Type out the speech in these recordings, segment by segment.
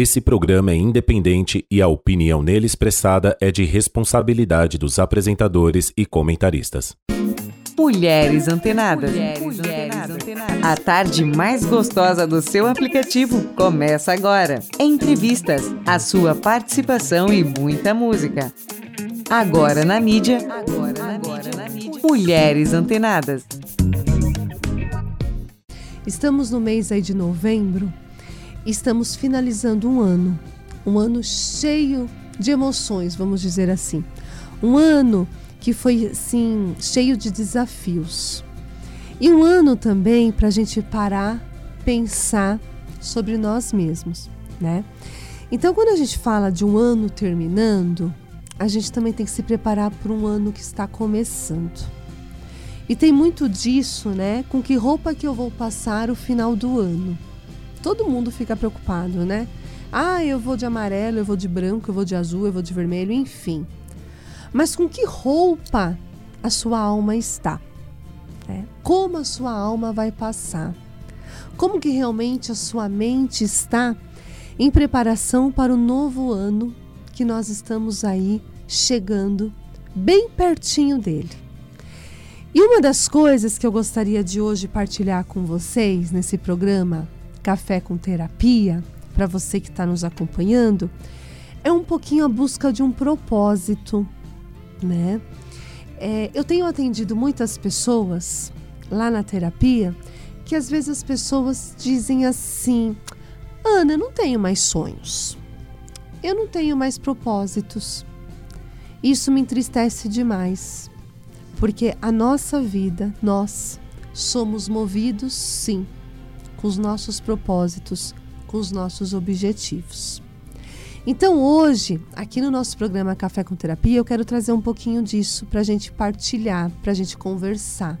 Esse programa é independente e a opinião nele expressada é de responsabilidade dos apresentadores e comentaristas. Mulheres Antenadas. Mulheres, Antenadas. A tarde mais gostosa do seu aplicativo começa agora. Entrevistas, a sua participação e muita música. Agora na mídia. Agora na, mídia. na mídia. Mulheres Antenadas. Estamos no mês aí de novembro estamos finalizando um ano, um ano cheio de emoções, vamos dizer assim. Um ano que foi assim cheio de desafios. E um ano também para a gente parar, pensar sobre nós mesmos, né? Então, quando a gente fala de um ano terminando, a gente também tem que se preparar para um ano que está começando. E tem muito disso, né? Com que roupa que eu vou passar o final do ano? Todo mundo fica preocupado, né? Ah, eu vou de amarelo, eu vou de branco, eu vou de azul, eu vou de vermelho, enfim. Mas com que roupa a sua alma está? É. Como a sua alma vai passar? Como que realmente a sua mente está em preparação para o novo ano que nós estamos aí chegando bem pertinho dele? E uma das coisas que eu gostaria de hoje partilhar com vocês nesse programa Café com Terapia, para você que está nos acompanhando, é um pouquinho a busca de um propósito, né? É, eu tenho atendido muitas pessoas lá na terapia que às vezes as pessoas dizem assim: Ana, eu não tenho mais sonhos, eu não tenho mais propósitos. Isso me entristece demais, porque a nossa vida, nós somos movidos, sim, com os nossos propósitos, com os nossos objetivos. Então, hoje, aqui no nosso programa Café com Terapia, eu quero trazer um pouquinho disso para a gente partilhar, para a gente conversar,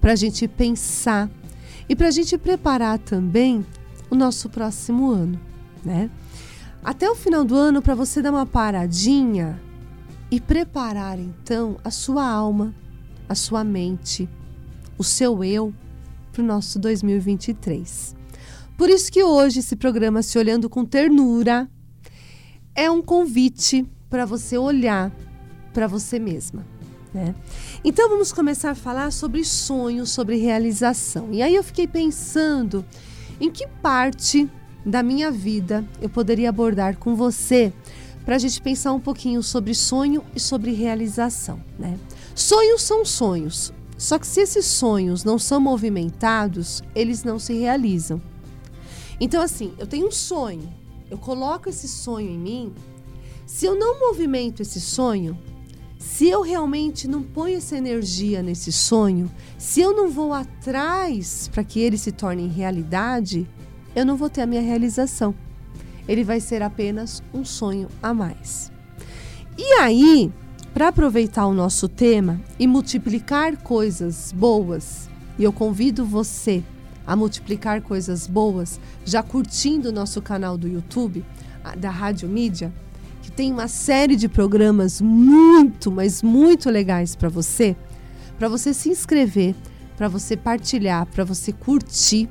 para a gente pensar e para a gente preparar também o nosso próximo ano, né? Até o final do ano, para você dar uma paradinha e preparar então a sua alma, a sua mente, o seu eu para o nosso 2023. Por isso que hoje esse programa Se Olhando com Ternura é um convite para você olhar para você mesma. Né? Então vamos começar a falar sobre sonhos, sobre realização. E aí eu fiquei pensando em que parte da minha vida eu poderia abordar com você para a gente pensar um pouquinho sobre sonho e sobre realização. Né? Sonhos são sonhos, só que se esses sonhos não são movimentados, eles não se realizam. Então, assim, eu tenho um sonho, eu coloco esse sonho em mim. Se eu não movimento esse sonho, se eu realmente não ponho essa energia nesse sonho, se eu não vou atrás para que ele se torne realidade, eu não vou ter a minha realização. Ele vai ser apenas um sonho a mais. E aí, para aproveitar o nosso tema e multiplicar coisas boas, e eu convido você a multiplicar coisas boas, já curtindo o nosso canal do YouTube, da Rádio Mídia, que tem uma série de programas muito, mas muito legais para você, para você se inscrever, para você partilhar, para você curtir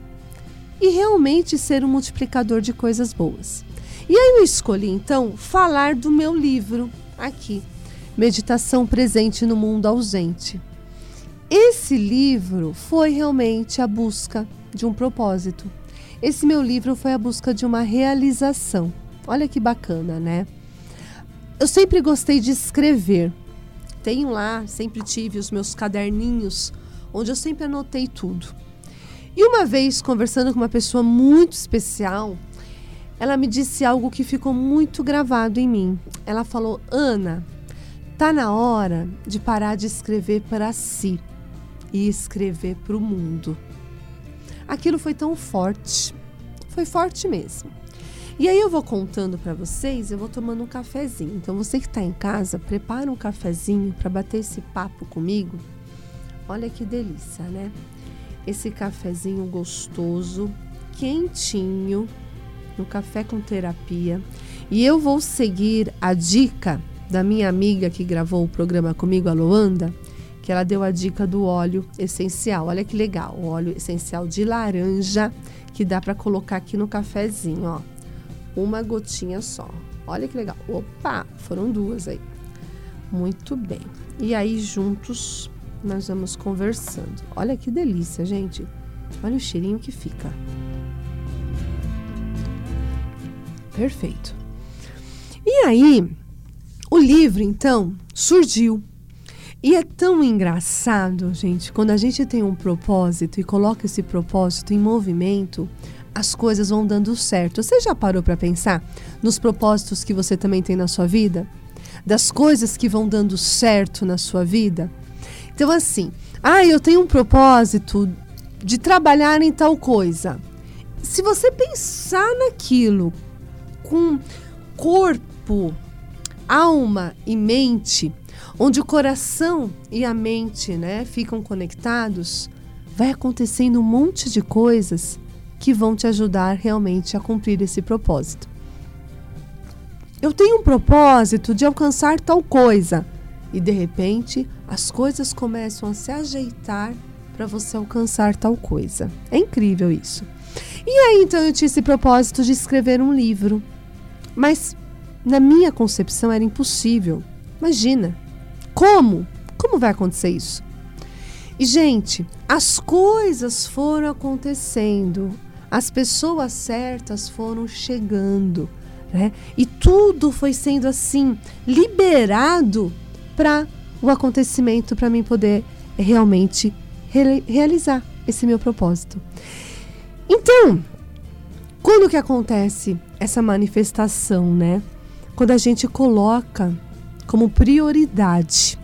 e realmente ser um multiplicador de coisas boas. E aí eu escolhi então falar do meu livro aqui, Meditação Presente no Mundo Ausente. Esse livro foi realmente a busca de um propósito. Esse meu livro foi a busca de uma realização. Olha que bacana, né? Eu sempre gostei de escrever. Tenho lá, sempre tive os meus caderninhos, onde eu sempre anotei tudo. E uma vez, conversando com uma pessoa muito especial, ela me disse algo que ficou muito gravado em mim. Ela falou: Ana, Tá na hora de parar de escrever para si e escrever para o mundo. Aquilo foi tão forte, foi forte mesmo. E aí eu vou contando para vocês, eu vou tomando um cafezinho. Então você que está em casa, prepara um cafezinho para bater esse papo comigo. Olha que delícia, né? Esse cafezinho gostoso, quentinho, no café com terapia. E eu vou seguir a dica da minha amiga que gravou o programa comigo, a Loanda, que ela deu a dica do óleo essencial. Olha que legal, o óleo essencial de laranja que dá para colocar aqui no cafezinho, ó. uma gotinha só. Olha que legal. Opa, foram duas aí. Muito bem. E aí juntos nós vamos conversando. Olha que delícia, gente. Olha o cheirinho que fica. Perfeito. E aí, o livro então surgiu. E é tão engraçado, gente, quando a gente tem um propósito e coloca esse propósito em movimento, as coisas vão dando certo. Você já parou para pensar nos propósitos que você também tem na sua vida? Das coisas que vão dando certo na sua vida? Então, assim, ah, eu tenho um propósito de trabalhar em tal coisa. Se você pensar naquilo com corpo, alma e mente, onde o coração e a mente né, ficam conectados, vai acontecendo um monte de coisas que vão te ajudar realmente a cumprir esse propósito. Eu tenho um propósito de alcançar tal coisa e de repente as coisas começam a se ajeitar para você alcançar tal coisa. É incrível isso. E aí então eu tinha esse propósito de escrever um livro. Mas na minha concepção era impossível. Imagina. Como? Como vai acontecer isso? E gente, as coisas foram acontecendo as pessoas certas foram chegando, né? E tudo foi sendo assim liberado para o acontecimento para mim poder realmente re realizar esse meu propósito. Então, quando que acontece essa manifestação, né? Quando a gente coloca como prioridade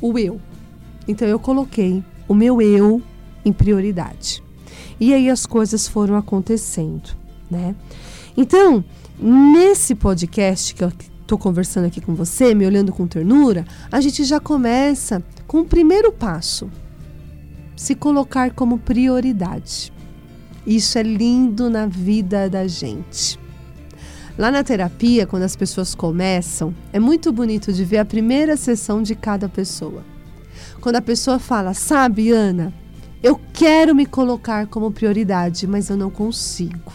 o eu. Então eu coloquei o meu eu em prioridade. E aí as coisas foram acontecendo, né? Então, nesse podcast que eu estou conversando aqui com você, me olhando com ternura, a gente já começa com o primeiro passo: se colocar como prioridade. Isso é lindo na vida da gente. Lá na terapia, quando as pessoas começam, é muito bonito de ver a primeira sessão de cada pessoa. Quando a pessoa fala, sabe, Ana, eu quero me colocar como prioridade, mas eu não consigo.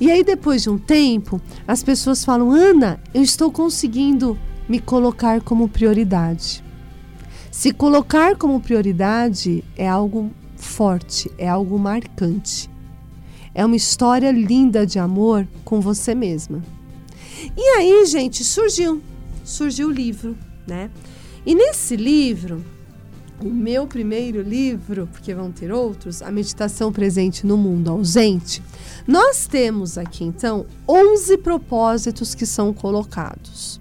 E aí, depois de um tempo, as pessoas falam: Ana, eu estou conseguindo me colocar como prioridade. Se colocar como prioridade é algo forte, é algo marcante. É uma história linda de amor com você mesma. E aí, gente, surgiu, surgiu o livro, né? E nesse livro, o meu primeiro livro, porque vão ter outros, A Meditação Presente no Mundo Ausente, nós temos aqui então 11 propósitos que são colocados.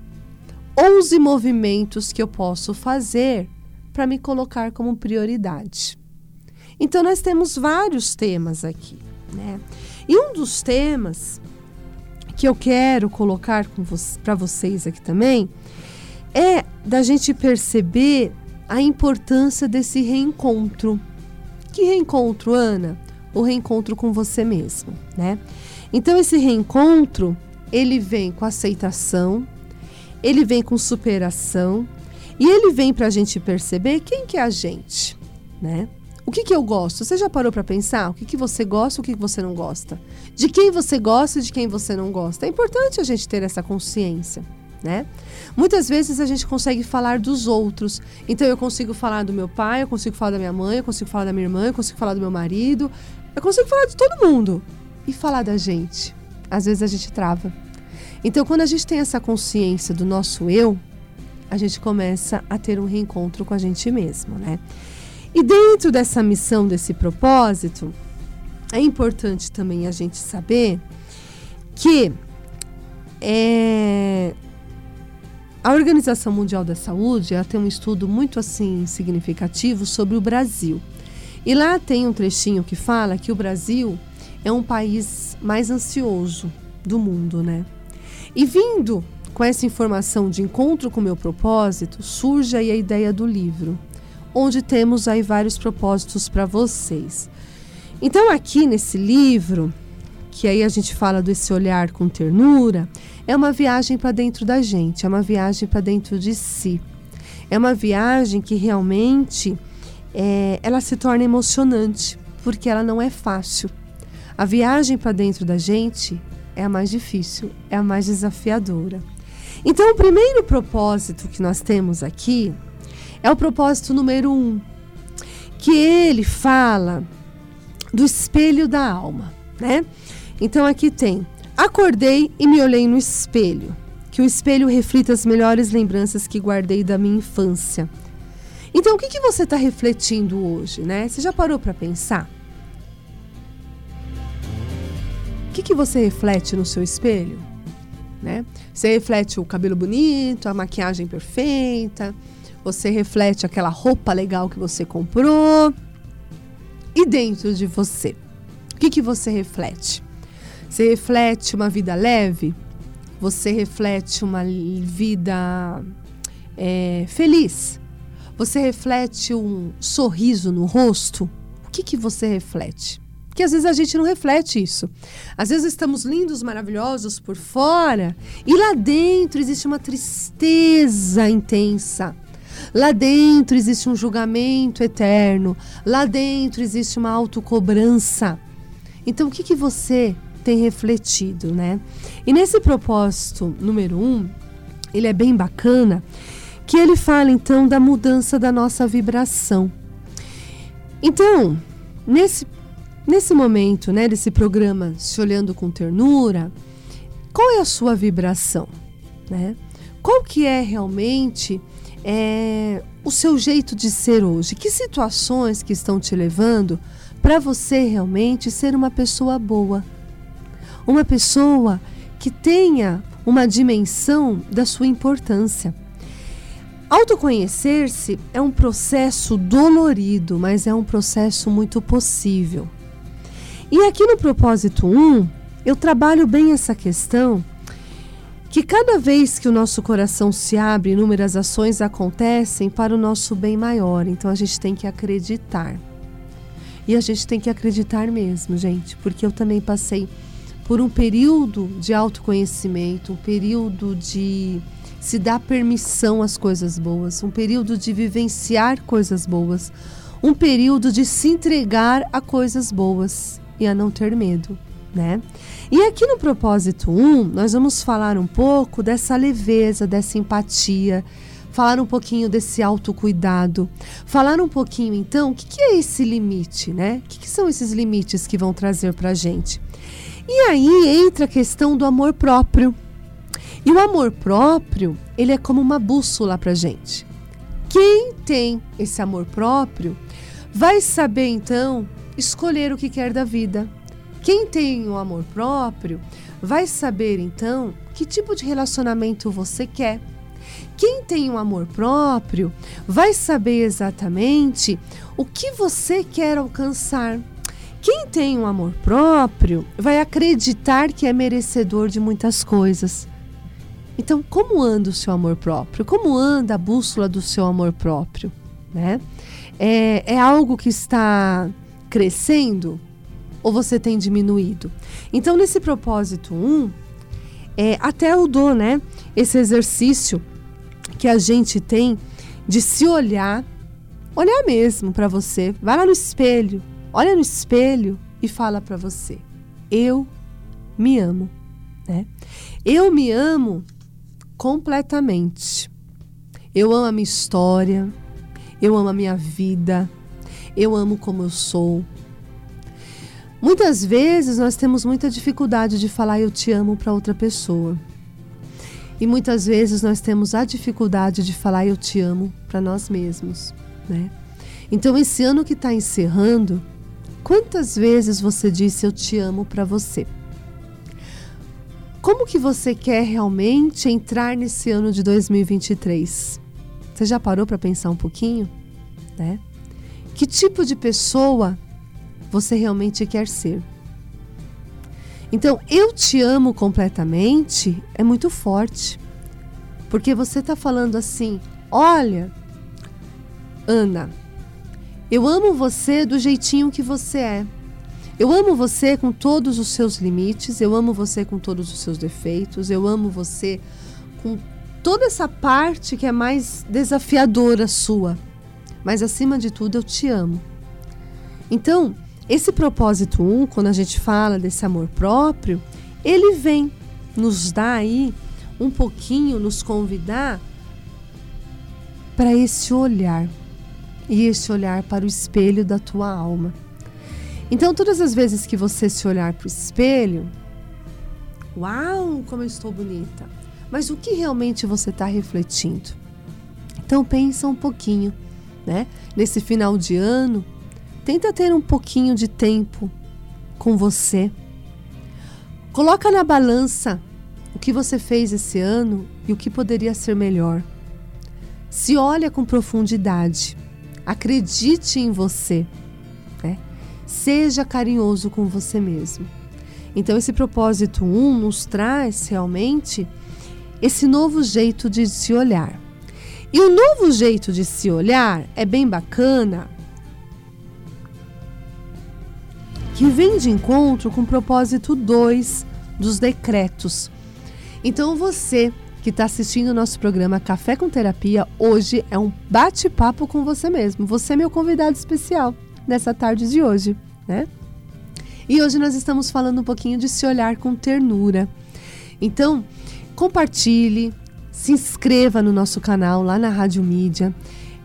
11 movimentos que eu posso fazer para me colocar como prioridade. Então nós temos vários temas aqui, né? E um dos temas que eu quero colocar para vocês aqui também é da gente perceber a importância desse reencontro. Que reencontro, Ana? O reencontro com você mesmo, né? Então esse reencontro, ele vem com aceitação, ele vem com superação e ele vem para a gente perceber quem que é a gente, né? O que, que eu gosto? Você já parou para pensar? O que, que você gosta, o que, que você não gosta? De quem você gosta e de quem você não gosta? É importante a gente ter essa consciência né? Muitas vezes a gente consegue falar dos outros. Então eu consigo falar do meu pai, eu consigo falar da minha mãe, eu consigo falar da minha irmã, eu consigo falar do meu marido, eu consigo falar de todo mundo. E falar da gente. Às vezes a gente trava. Então quando a gente tem essa consciência do nosso eu, a gente começa a ter um reencontro com a gente mesmo, né? E dentro dessa missão, desse propósito, é importante também a gente saber que é, a Organização Mundial da Saúde ela tem um estudo muito assim significativo sobre o Brasil. E lá tem um trechinho que fala que o Brasil é um país mais ansioso do mundo, né? E vindo com essa informação de encontro com o meu propósito, surge aí a ideia do livro, onde temos aí vários propósitos para vocês. Então aqui nesse livro, que aí a gente fala desse olhar com ternura, é uma viagem para dentro da gente, é uma viagem para dentro de si. É uma viagem que realmente é, ela se torna emocionante, porque ela não é fácil. A viagem para dentro da gente é a mais difícil, é a mais desafiadora. Então, o primeiro propósito que nós temos aqui é o propósito número um, que ele fala do espelho da alma, né? Então, aqui tem: acordei e me olhei no espelho, que o espelho reflita as melhores lembranças que guardei da minha infância. Então, o que, que você está refletindo hoje, né? Você já parou para pensar? O que, que você reflete no seu espelho? Né? Você reflete o cabelo bonito, a maquiagem perfeita, você reflete aquela roupa legal que você comprou. E dentro de você, o que, que você reflete? Você reflete uma vida leve? Você reflete uma vida é, feliz? Você reflete um sorriso no rosto? O que, que você reflete? Porque às vezes a gente não reflete isso. Às vezes estamos lindos, maravilhosos por fora e lá dentro existe uma tristeza intensa. Lá dentro existe um julgamento eterno. Lá dentro existe uma autocobrança. Então, o que, que você tem refletido, né? E nesse propósito número um, ele é bem bacana que ele fala então da mudança da nossa vibração. Então, nesse nesse momento, né, desse programa Se Olhando com Ternura, qual é a sua vibração, né? Qual que é realmente é, o seu jeito de ser hoje? Que situações que estão te levando para você realmente ser uma pessoa boa? Uma pessoa que tenha uma dimensão da sua importância. Autoconhecer-se é um processo dolorido, mas é um processo muito possível. E aqui no propósito 1, eu trabalho bem essa questão que cada vez que o nosso coração se abre, inúmeras ações acontecem para o nosso bem maior. Então a gente tem que acreditar. E a gente tem que acreditar mesmo, gente, porque eu também passei por um período de autoconhecimento, um período de se dar permissão às coisas boas, um período de vivenciar coisas boas, um período de se entregar a coisas boas e a não ter medo, né? E aqui no propósito 1, nós vamos falar um pouco dessa leveza, dessa empatia, falar um pouquinho desse autocuidado, falar um pouquinho então o que, que é esse limite, né? O que, que são esses limites que vão trazer para gente? E aí entra a questão do amor próprio. E o amor próprio, ele é como uma bússola para gente. Quem tem esse amor próprio vai saber então escolher o que quer da vida. Quem tem o amor próprio vai saber então que tipo de relacionamento você quer. Quem tem o um amor próprio vai saber exatamente o que você quer alcançar. Quem tem um amor próprio vai acreditar que é merecedor de muitas coisas. Então, como anda o seu amor próprio? Como anda a bússola do seu amor próprio? Né? É, é algo que está crescendo ou você tem diminuído? Então, nesse propósito 1, um, é, até eu dou né, esse exercício que a gente tem de se olhar, olhar mesmo para você. Vai lá no espelho, olha no espelho e fala para você: Eu me amo. Né? Eu me amo completamente. Eu amo a minha história, eu amo a minha vida, eu amo como eu sou. Muitas vezes nós temos muita dificuldade de falar eu te amo para outra pessoa. E muitas vezes nós temos a dificuldade de falar eu te amo para nós mesmos, né? Então esse ano que está encerrando, quantas vezes você disse eu te amo para você? Como que você quer realmente entrar nesse ano de 2023? Você já parou para pensar um pouquinho? Né? Que tipo de pessoa você realmente quer ser? Então, eu te amo completamente é muito forte. Porque você está falando assim: olha, Ana, eu amo você do jeitinho que você é. Eu amo você com todos os seus limites, eu amo você com todos os seus defeitos, eu amo você com toda essa parte que é mais desafiadora sua. Mas acima de tudo, eu te amo. Então, esse propósito 1, um, quando a gente fala desse amor próprio, ele vem nos dar aí um pouquinho, nos convidar para esse olhar e esse olhar para o espelho da tua alma. Então, todas as vezes que você se olhar para o espelho, uau, como eu estou bonita! Mas o que realmente você está refletindo? Então, pensa um pouquinho, né? Nesse final de ano, tenta ter um pouquinho de tempo com você. Coloca na balança o que você fez esse ano e o que poderia ser melhor. Se olha com profundidade. Acredite em você. Né? Seja carinhoso com você mesmo. Então, esse propósito 1 um nos traz realmente esse novo jeito de se olhar. E o novo jeito de se olhar é bem bacana, que vem de encontro com o propósito 2 dos decretos. Então, você que está assistindo o nosso programa Café com Terapia, hoje é um bate-papo com você mesmo. Você é meu convidado especial nessa tarde de hoje, né? E hoje nós estamos falando um pouquinho de se olhar com ternura. Então, compartilhe, se inscreva no nosso canal lá na Rádio Mídia.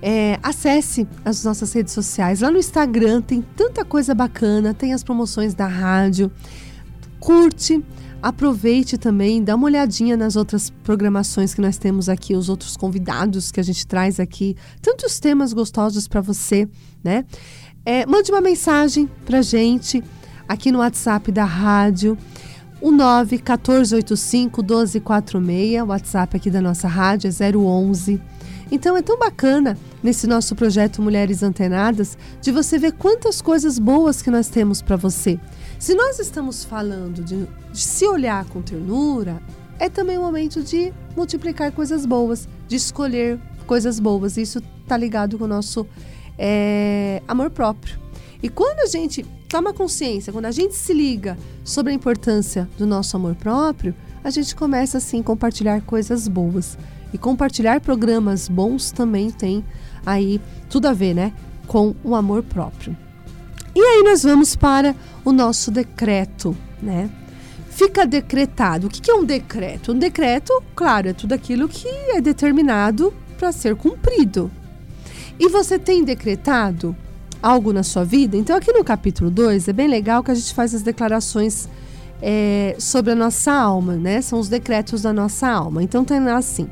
É, acesse as nossas redes sociais. Lá no Instagram tem tanta coisa bacana, tem as promoções da rádio. Curte, Aproveite também, dá uma olhadinha nas outras programações que nós temos aqui, os outros convidados que a gente traz aqui, tantos temas gostosos para você, né? É, mande uma mensagem para gente aqui no WhatsApp da rádio, o 91485 1246, o WhatsApp aqui da nossa rádio é 011. Então é tão bacana nesse nosso projeto Mulheres Antenadas de você ver quantas coisas boas que nós temos para você. Se nós estamos falando de, de se olhar com ternura, é também o momento de multiplicar coisas boas, de escolher coisas boas. Isso está ligado com o nosso é, amor próprio. E quando a gente toma consciência, quando a gente se liga sobre a importância do nosso amor próprio, a gente começa assim a compartilhar coisas boas. E compartilhar programas bons também tem aí tudo a ver, né, com o amor próprio. E aí nós vamos para o nosso decreto, né? Fica decretado. O que é um decreto? Um decreto, claro, é tudo aquilo que é determinado para ser cumprido. E você tem decretado algo na sua vida? Então, aqui no capítulo 2 é bem legal que a gente faz as declarações é, sobre a nossa alma, né? São os decretos da nossa alma. Então, tem lá assim: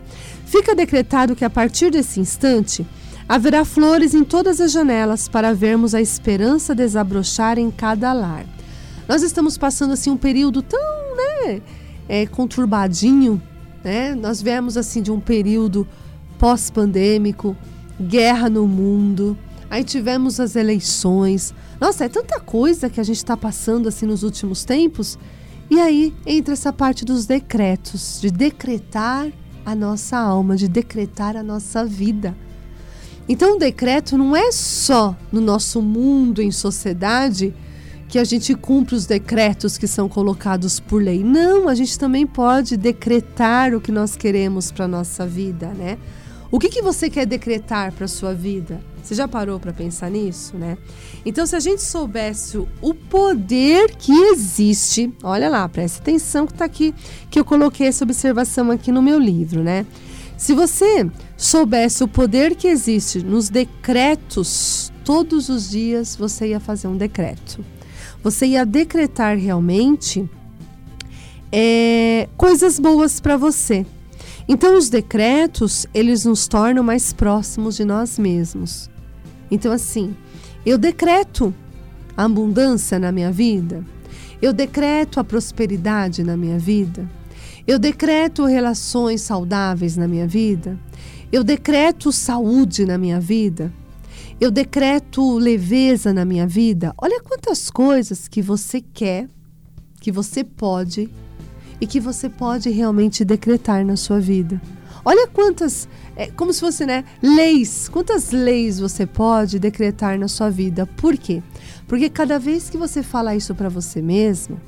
fica decretado que a partir desse instante Haverá flores em todas as janelas para vermos a esperança desabrochar em cada lar. Nós estamos passando assim um período tão, né, é, conturbadinho, né? Nós viemos assim de um período pós-pandêmico, guerra no mundo, aí tivemos as eleições. Nossa, é tanta coisa que a gente está passando assim nos últimos tempos. E aí entra essa parte dos decretos, de decretar a nossa alma, de decretar a nossa vida. Então, o decreto não é só no nosso mundo, em sociedade, que a gente cumpre os decretos que são colocados por lei. Não, a gente também pode decretar o que nós queremos para a nossa vida, né? O que, que você quer decretar para a sua vida? Você já parou para pensar nisso, né? Então, se a gente soubesse o poder que existe, olha lá, preste atenção que está aqui, que eu coloquei essa observação aqui no meu livro, né? Se você soubesse o poder que existe nos decretos, todos os dias você ia fazer um decreto. Você ia decretar realmente é, coisas boas para você. Então, os decretos, eles nos tornam mais próximos de nós mesmos. Então, assim, eu decreto a abundância na minha vida, eu decreto a prosperidade na minha vida, eu decreto relações saudáveis na minha vida. Eu decreto saúde na minha vida. Eu decreto leveza na minha vida. Olha quantas coisas que você quer, que você pode e que você pode realmente decretar na sua vida. Olha quantas, é como se fosse, né, leis, quantas leis você pode decretar na sua vida. Por quê? Porque cada vez que você fala isso para você mesmo,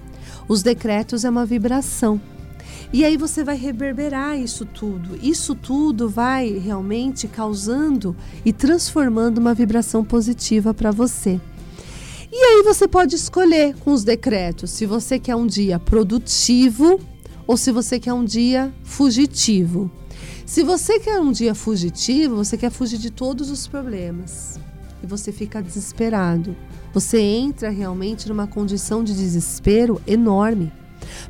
os decretos é uma vibração. E aí você vai reverberar isso tudo. Isso tudo vai realmente causando e transformando uma vibração positiva para você. E aí você pode escolher com os decretos se você quer um dia produtivo ou se você quer um dia fugitivo. Se você quer um dia fugitivo, você quer fugir de todos os problemas e você fica desesperado. Você entra realmente numa condição de desespero enorme.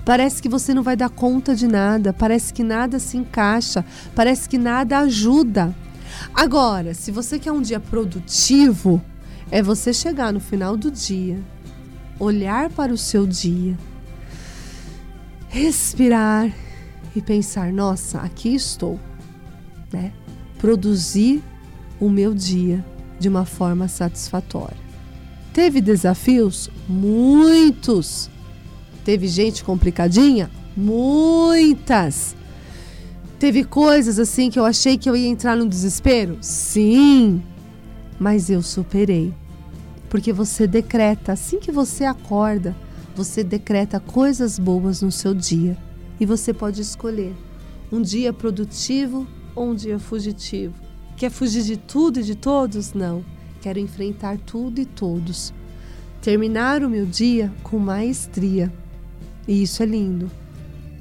Parece que você não vai dar conta de nada, parece que nada se encaixa, parece que nada ajuda. Agora, se você quer um dia produtivo, é você chegar no final do dia, olhar para o seu dia, respirar e pensar: nossa, aqui estou, né? Produzir o meu dia de uma forma satisfatória. Teve desafios? Muitos. Teve gente complicadinha? Muitas. Teve coisas assim que eu achei que eu ia entrar no desespero? Sim. Mas eu superei. Porque você decreta, assim que você acorda, você decreta coisas boas no seu dia. E você pode escolher um dia produtivo ou um dia fugitivo. Quer fugir de tudo e de todos? Não. Quero enfrentar tudo e todos. Terminar o meu dia com maestria. E isso é lindo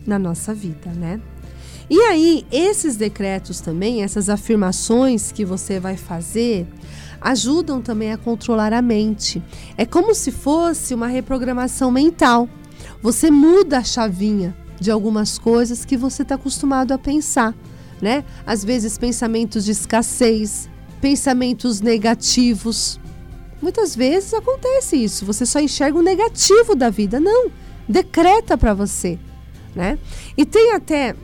na nossa vida, né? E aí, esses decretos também, essas afirmações que você vai fazer, ajudam também a controlar a mente. É como se fosse uma reprogramação mental. Você muda a chavinha de algumas coisas que você está acostumado a pensar, né? Às vezes pensamentos de escassez, pensamentos negativos. Muitas vezes acontece isso, você só enxerga o negativo da vida. Não, decreta para você, né? E tem até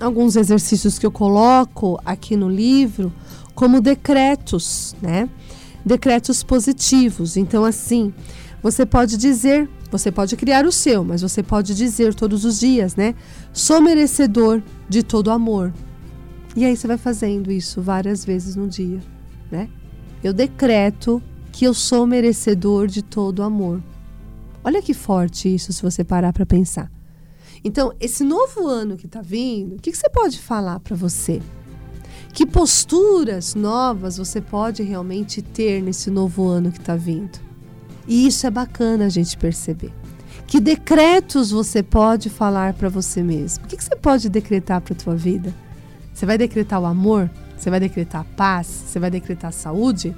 alguns exercícios que eu coloco aqui no livro como decretos, né? Decretos positivos. Então, assim, você pode dizer, você pode criar o seu, mas você pode dizer todos os dias, né? Sou merecedor de todo amor. E aí você vai fazendo isso várias vezes no dia, né? Eu decreto que eu sou merecedor de todo amor. Olha que forte isso se você parar para pensar. Então, esse novo ano que está vindo, o que, que você pode falar para você? Que posturas novas você pode realmente ter nesse novo ano que está vindo? E isso é bacana a gente perceber. Que decretos você pode falar para você mesmo? O que, que você pode decretar para a tua vida? Você vai decretar o amor? Você vai decretar a paz? Você vai decretar a saúde?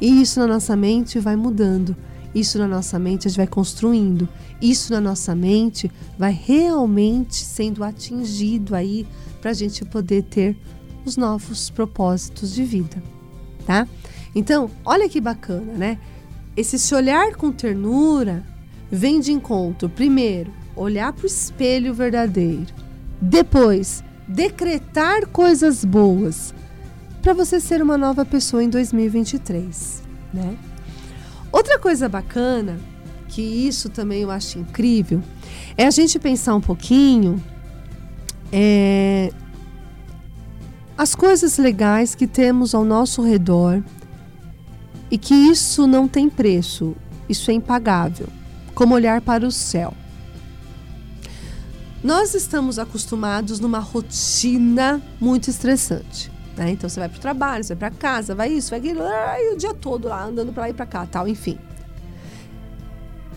E isso na nossa mente vai mudando. Isso na nossa mente a gente vai construindo. Isso na nossa mente vai realmente sendo atingido aí para a gente poder ter os novos propósitos de vida, tá? Então, olha que bacana, né? Esse se olhar com ternura vem de encontro, primeiro, olhar para o espelho verdadeiro, depois, decretar coisas boas para você ser uma nova pessoa em 2023, né? Outra coisa bacana, que isso também eu acho incrível, é a gente pensar um pouquinho é, as coisas legais que temos ao nosso redor e que isso não tem preço, isso é impagável, como olhar para o céu. Nós estamos acostumados numa rotina muito estressante. Né? Então você vai para o trabalho, você vai para casa, vai isso, vai aquilo, e o dia todo lá andando para lá e para cá, tal, enfim.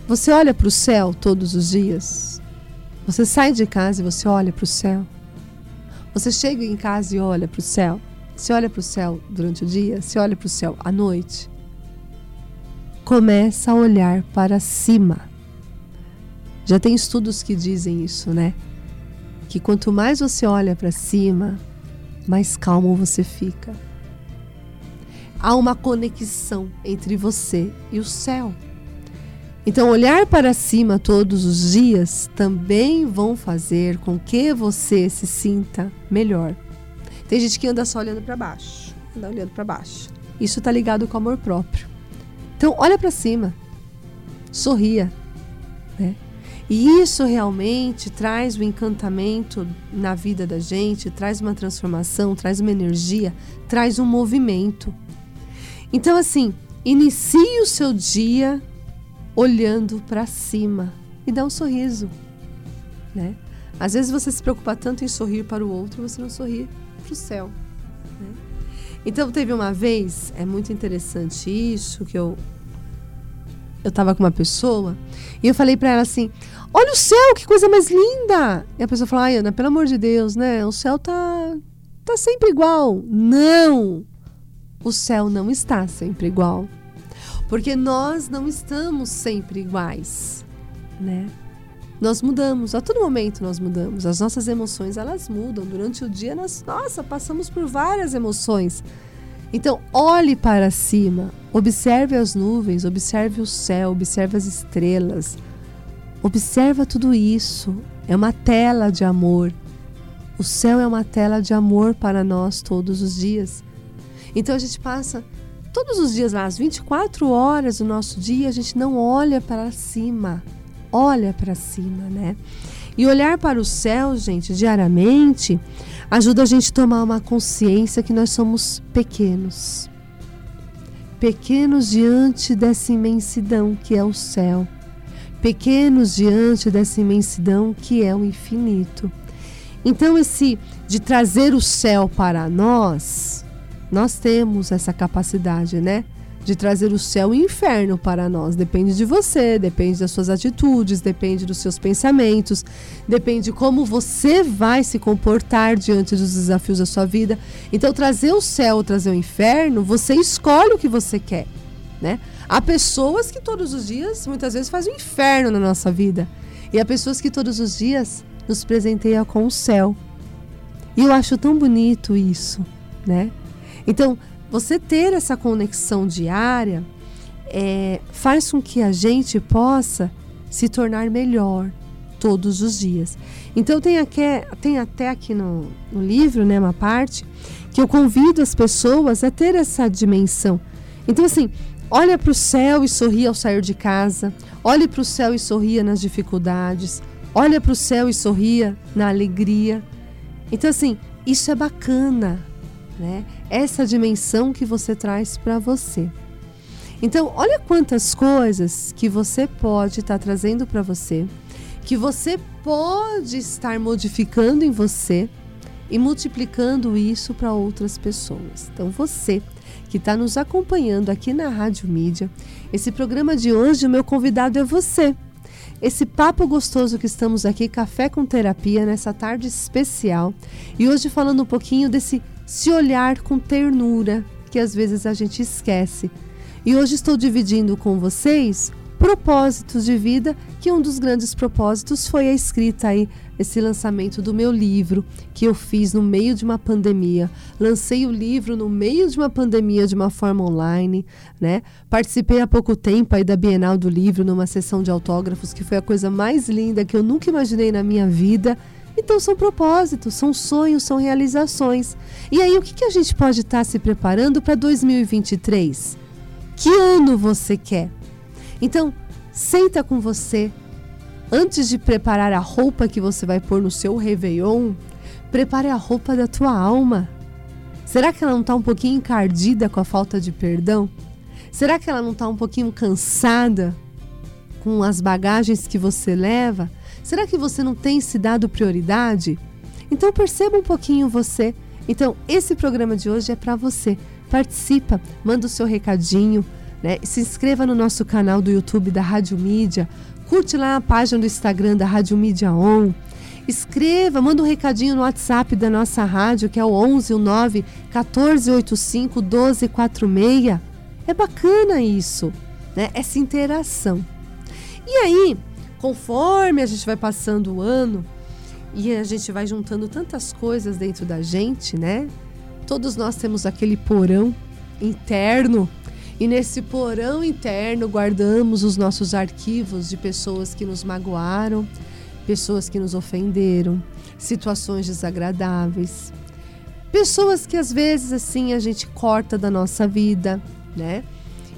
Você olha para o céu todos os dias. Você sai de casa e você olha para o céu. Você chega em casa e olha para o céu. Você olha para o céu durante o dia, você olha para o céu à noite. Começa a olhar para cima. Já tem estudos que dizem isso, né? Que quanto mais você olha para cima, mais calmo você fica. Há uma conexão entre você e o céu. Então, olhar para cima todos os dias também vão fazer com que você se sinta melhor. Tem gente que anda só olhando para baixo, anda olhando para baixo. Isso está ligado com o amor próprio. Então, olha para cima, sorria, né? E isso realmente traz o um encantamento na vida da gente, traz uma transformação, traz uma energia, traz um movimento. Então, assim, inicie o seu dia olhando para cima e dá um sorriso, né? Às vezes você se preocupa tanto em sorrir para o outro, você não sorri para o céu. Então teve uma vez, é muito interessante isso que eu eu tava com uma pessoa e eu falei para ela assim: Olha o céu, que coisa mais linda! E a pessoa falou: Ai, Ana, pelo amor de Deus, né? O céu tá, tá sempre igual. Não! O céu não está sempre igual. Porque nós não estamos sempre iguais, né? Nós mudamos, a todo momento nós mudamos. As nossas emoções, elas mudam. Durante o dia, nós, nossa, passamos por várias emoções. Então, olhe para cima, observe as nuvens, observe o céu, observe as estrelas. Observa tudo isso. É uma tela de amor. O céu é uma tela de amor para nós todos os dias. Então a gente passa todos os dias lá, as 24 horas do nosso dia, a gente não olha para cima. Olha para cima, né? E olhar para o céu, gente, diariamente, ajuda a gente a tomar uma consciência que nós somos pequenos. Pequenos diante dessa imensidão que é o céu. Pequenos diante dessa imensidão que é o infinito. Então, esse de trazer o céu para nós, nós temos essa capacidade, né? De trazer o céu e o inferno para nós. Depende de você, depende das suas atitudes, depende dos seus pensamentos, depende como você vai se comportar diante dos desafios da sua vida. Então, trazer o céu, trazer o inferno, você escolhe o que você quer, né? Há pessoas que todos os dias, muitas vezes, fazem o um inferno na nossa vida. E há pessoas que todos os dias nos presenteiam com o céu. E eu acho tão bonito isso, né? Então, você ter essa conexão diária é, faz com que a gente possa se tornar melhor todos os dias. Então tem, aqui, tem até aqui no, no livro, né, uma parte que eu convido as pessoas a ter essa dimensão. Então assim, olha para o céu e sorria ao sair de casa, olhe para o céu e sorria nas dificuldades, olha para o céu e sorria na alegria. Então assim, isso é bacana, né? Essa dimensão que você traz para você. Então, olha quantas coisas que você pode estar tá trazendo para você, que você pode estar modificando em você e multiplicando isso para outras pessoas. Então, você que está nos acompanhando aqui na Rádio Mídia, esse programa de hoje, o meu convidado é você. Esse papo gostoso que estamos aqui, Café com Terapia, nessa tarde especial. E hoje falando um pouquinho desse se olhar com ternura, que às vezes a gente esquece. E hoje estou dividindo com vocês propósitos de vida, que um dos grandes propósitos foi a escrita aí, esse lançamento do meu livro, que eu fiz no meio de uma pandemia. Lancei o livro no meio de uma pandemia de uma forma online, né? Participei há pouco tempo aí da Bienal do Livro, numa sessão de autógrafos, que foi a coisa mais linda que eu nunca imaginei na minha vida. Então são propósitos, são sonhos, são realizações. E aí o que, que a gente pode estar tá se preparando para 2023? Que ano você quer? Então, senta com você. Antes de preparar a roupa que você vai pôr no seu Réveillon, prepare a roupa da tua alma. Será que ela não está um pouquinho encardida com a falta de perdão? Será que ela não está um pouquinho cansada com as bagagens que você leva? Será que você não tem se dado prioridade? Então perceba um pouquinho você. Então esse programa de hoje é para você. Participa, manda o seu recadinho, né? se inscreva no nosso canal do YouTube da Rádio Mídia, curte lá a página do Instagram da Rádio Mídia On. Escreva, manda um recadinho no WhatsApp da nossa rádio, que é o 11 o 9 1485 1246. É bacana isso, né? Essa interação. E aí, conforme a gente vai passando o ano e a gente vai juntando tantas coisas dentro da gente, né? Todos nós temos aquele porão interno e nesse porão interno guardamos os nossos arquivos de pessoas que nos magoaram, pessoas que nos ofenderam, situações desagradáveis, pessoas que às vezes assim a gente corta da nossa vida, né?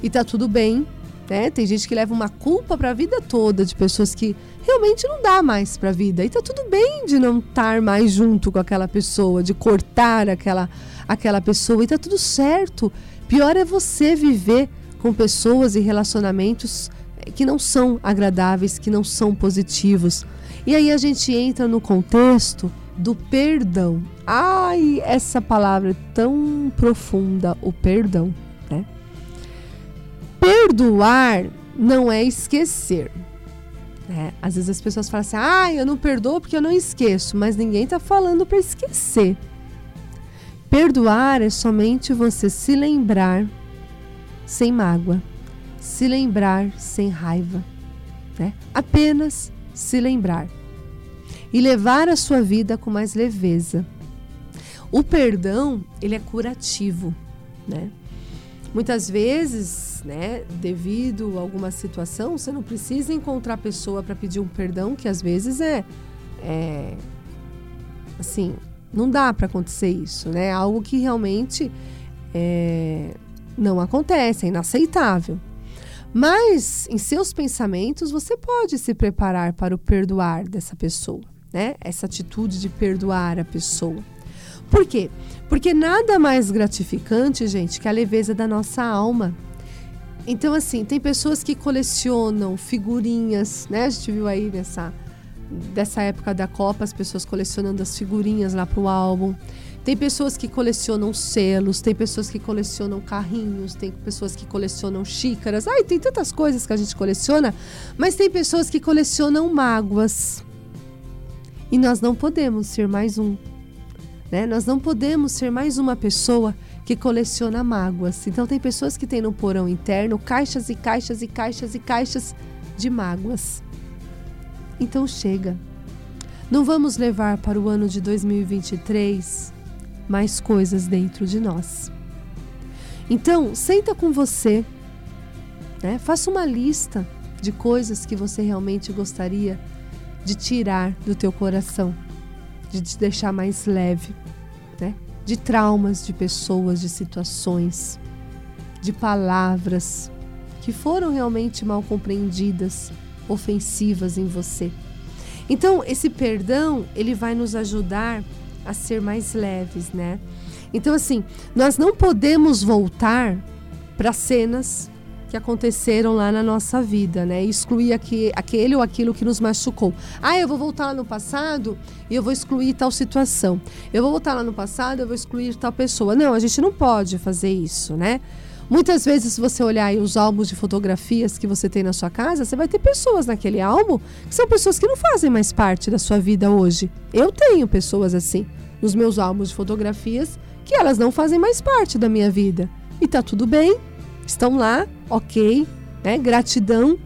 E tá tudo bem, né? Tem gente que leva uma culpa para a vida toda de pessoas que realmente não dá mais para a vida. E tá tudo bem de não estar mais junto com aquela pessoa, de cortar aquela aquela pessoa e tá tudo certo. Pior é você viver com pessoas e relacionamentos que não são agradáveis, que não são positivos. E aí a gente entra no contexto do perdão. Ai, essa palavra é tão profunda, o perdão? Perdoar não é esquecer. Né? Às vezes as pessoas falam assim: ah, eu não perdoo porque eu não esqueço, mas ninguém está falando para esquecer. Perdoar é somente você se lembrar sem mágoa, se lembrar sem raiva, né? apenas se lembrar e levar a sua vida com mais leveza. O perdão, ele é curativo, né? Muitas vezes, né, devido a alguma situação, você não precisa encontrar a pessoa para pedir um perdão, que às vezes é, é assim, não dá para acontecer isso, né? Algo que realmente é, não acontece, é inaceitável. Mas em seus pensamentos você pode se preparar para o perdoar dessa pessoa, né? Essa atitude de perdoar a pessoa. Por quê? Porque nada mais gratificante, gente, que a leveza da nossa alma. Então, assim, tem pessoas que colecionam figurinhas, né? A gente viu aí nessa dessa época da Copa, as pessoas colecionando as figurinhas lá pro álbum. Tem pessoas que colecionam selos, tem pessoas que colecionam carrinhos, tem pessoas que colecionam xícaras. Ai, tem tantas coisas que a gente coleciona, mas tem pessoas que colecionam mágoas. E nós não podemos ser mais um. Né? Nós não podemos ser mais uma pessoa que coleciona mágoas. Então, tem pessoas que têm no porão interno caixas e caixas e caixas e caixas de mágoas. Então, chega. Não vamos levar para o ano de 2023 mais coisas dentro de nós. Então, senta com você, né? faça uma lista de coisas que você realmente gostaria de tirar do teu coração de te deixar mais leve? De traumas de pessoas, de situações, de palavras que foram realmente mal compreendidas, ofensivas em você. Então, esse perdão, ele vai nos ajudar a ser mais leves, né? Então, assim, nós não podemos voltar para cenas que aconteceram lá na nossa vida, né? Excluir aqui, aquele ou aquilo que nos machucou. Ah, eu vou voltar lá no passado e eu vou excluir tal situação. Eu vou voltar lá no passado e eu vou excluir tal pessoa. Não, a gente não pode fazer isso, né? Muitas vezes, se você olhar os álbuns de fotografias que você tem na sua casa, você vai ter pessoas naquele álbum que são pessoas que não fazem mais parte da sua vida hoje. Eu tenho pessoas assim nos meus álbuns de fotografias que elas não fazem mais parte da minha vida. E tá tudo bem, estão lá, ok, né? Gratidão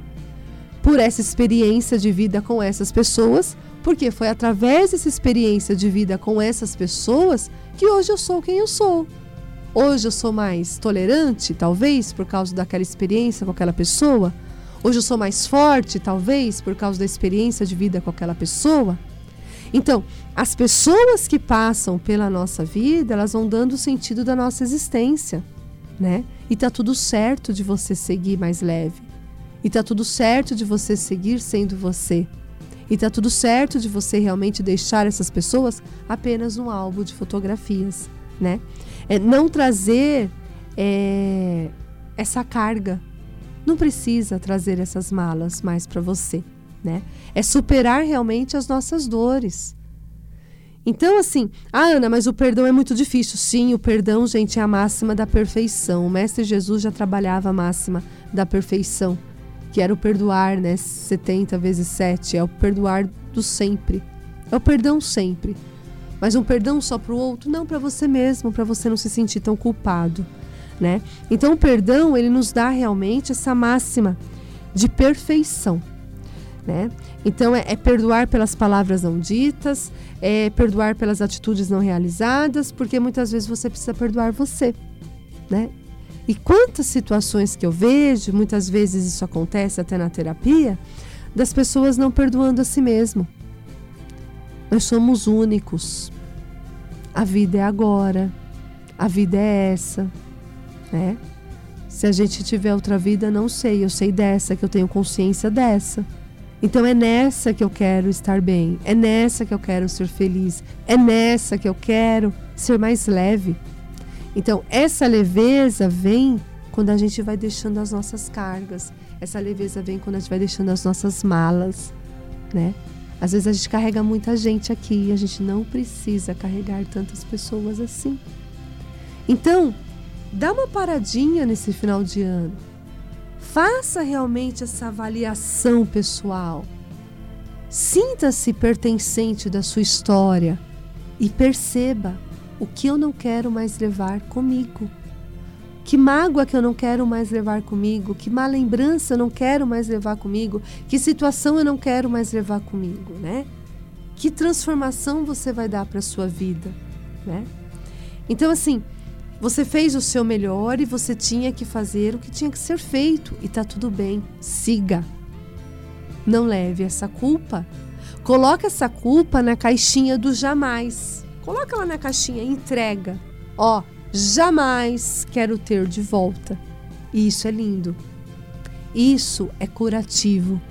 por essa experiência de vida com essas pessoas, porque foi através dessa experiência de vida com essas pessoas que hoje eu sou quem eu sou. Hoje eu sou mais tolerante, talvez, por causa daquela experiência com aquela pessoa. Hoje eu sou mais forte, talvez, por causa da experiência de vida com aquela pessoa. Então, as pessoas que passam pela nossa vida, elas vão dando o sentido da nossa existência, né? E tá tudo certo de você seguir mais leve. E tá tudo certo de você seguir sendo você. E tá tudo certo de você realmente deixar essas pessoas apenas um álbum de fotografias, né? É não trazer é, essa carga. Não precisa trazer essas malas mais para você, né? É superar realmente as nossas dores. Então, assim, ah, Ana, mas o perdão é muito difícil. Sim, o perdão, gente, é a máxima da perfeição. O Mestre Jesus já trabalhava a máxima da perfeição, que era o perdoar, né? 70 vezes 7. É o perdoar do sempre. É o perdão sempre. Mas um perdão só para o outro? Não, para você mesmo, para você não se sentir tão culpado, né? Então, o perdão, ele nos dá realmente essa máxima de perfeição, né? Então, é, é perdoar pelas palavras não ditas, é perdoar pelas atitudes não realizadas, porque muitas vezes você precisa perdoar você, né? E quantas situações que eu vejo, muitas vezes isso acontece até na terapia, das pessoas não perdoando a si mesmo. Nós somos únicos. A vida é agora. A vida é essa, né? Se a gente tiver outra vida, não sei. Eu sei dessa, que eu tenho consciência dessa. Então é nessa que eu quero estar bem, é nessa que eu quero ser feliz, é nessa que eu quero ser mais leve. Então essa leveza vem quando a gente vai deixando as nossas cargas, essa leveza vem quando a gente vai deixando as nossas malas, né? Às vezes a gente carrega muita gente aqui e a gente não precisa carregar tantas pessoas assim. Então, dá uma paradinha nesse final de ano. Faça realmente essa avaliação pessoal. Sinta-se pertencente da sua história e perceba o que eu não quero mais levar comigo. Que mágoa que eu não quero mais levar comigo, que má lembrança eu não quero mais levar comigo, que situação eu não quero mais levar comigo, né? Que transformação você vai dar para sua vida, né? Então assim, você fez o seu melhor e você tinha que fazer o que tinha que ser feito e tá tudo bem. Siga. Não leve essa culpa. Coloca essa culpa na caixinha do jamais. Coloca lá na caixinha entrega. Ó, jamais quero ter de volta. Isso é lindo. Isso é curativo.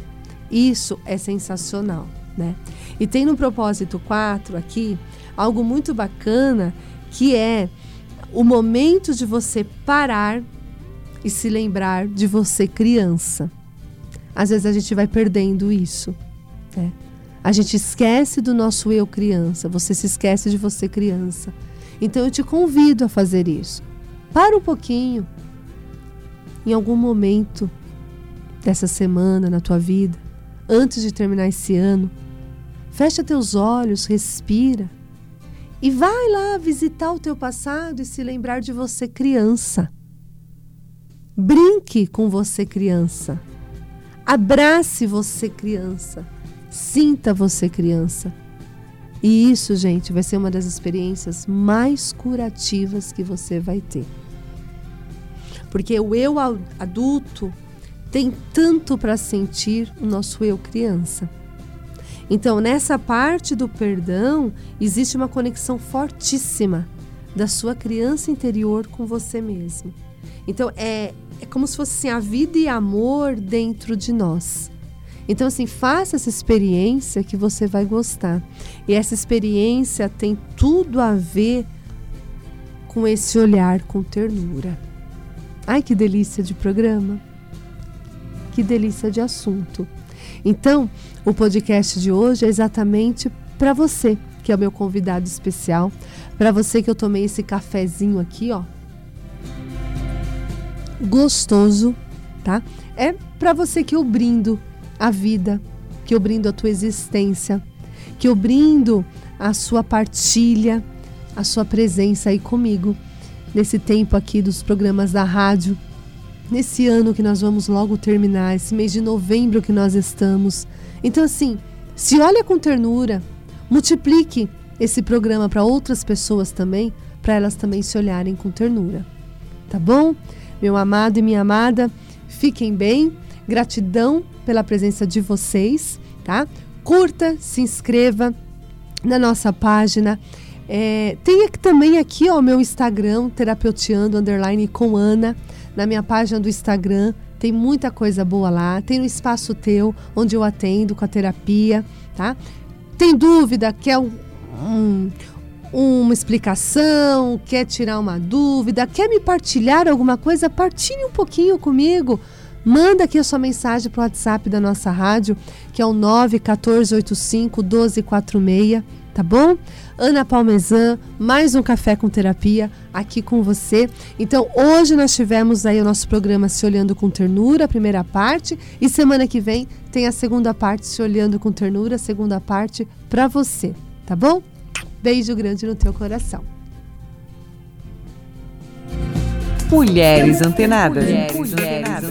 Isso é sensacional, né? E tem no propósito 4 aqui algo muito bacana que é o momento de você parar e se lembrar de você criança. Às vezes a gente vai perdendo isso. Né? A gente esquece do nosso eu criança, você se esquece de você criança. Então eu te convido a fazer isso. Para um pouquinho, em algum momento dessa semana na tua vida, antes de terminar esse ano, fecha teus olhos, respira e vai lá visitar o teu passado e se lembrar de você criança. Brinque com você criança. Abrace você criança. Sinta você criança. E isso, gente, vai ser uma das experiências mais curativas que você vai ter. Porque o eu adulto tem tanto para sentir o nosso eu criança. Então, nessa parte do perdão, existe uma conexão fortíssima da sua criança interior com você mesmo. Então, é, é como se fosse assim, a vida e amor dentro de nós. Então, assim, faça essa experiência que você vai gostar. E essa experiência tem tudo a ver com esse olhar com ternura. Ai, que delícia de programa! Que delícia de assunto. Então, o podcast de hoje é exatamente para você, que é o meu convidado especial, para você que eu tomei esse cafezinho aqui, ó. Gostoso, tá? É para você que eu brindo a vida, que eu brindo a tua existência, que eu brindo a sua partilha, a sua presença aí comigo nesse tempo aqui dos programas da rádio, nesse ano que nós vamos logo terminar, esse mês de novembro que nós estamos. Então, assim, se olha com ternura, multiplique esse programa para outras pessoas também, para elas também se olharem com ternura. Tá bom? Meu amado e minha amada, fiquem bem. Gratidão pela presença de vocês, tá? Curta, se inscreva na nossa página. É, tem também aqui o meu Instagram, terapeutiando underline com Ana, na minha página do Instagram, tem muita coisa boa lá. Tem no Espaço Teu, onde eu atendo com a terapia, tá? Tem dúvida, quer um, um, uma explicação, quer tirar uma dúvida, quer me partilhar alguma coisa? Partilhe um pouquinho comigo. Manda aqui a sua mensagem para o WhatsApp da nossa rádio, que é o 91485 1246, tá bom? Ana Palmezan, mais um Café com Terapia aqui com você. Então, hoje nós tivemos aí o nosso programa Se Olhando com Ternura, a primeira parte, e semana que vem tem a segunda parte Se Olhando com Ternura, a segunda parte para você, tá bom? Beijo grande no teu coração. Mulheres antenadas. Mulheres, Mulheres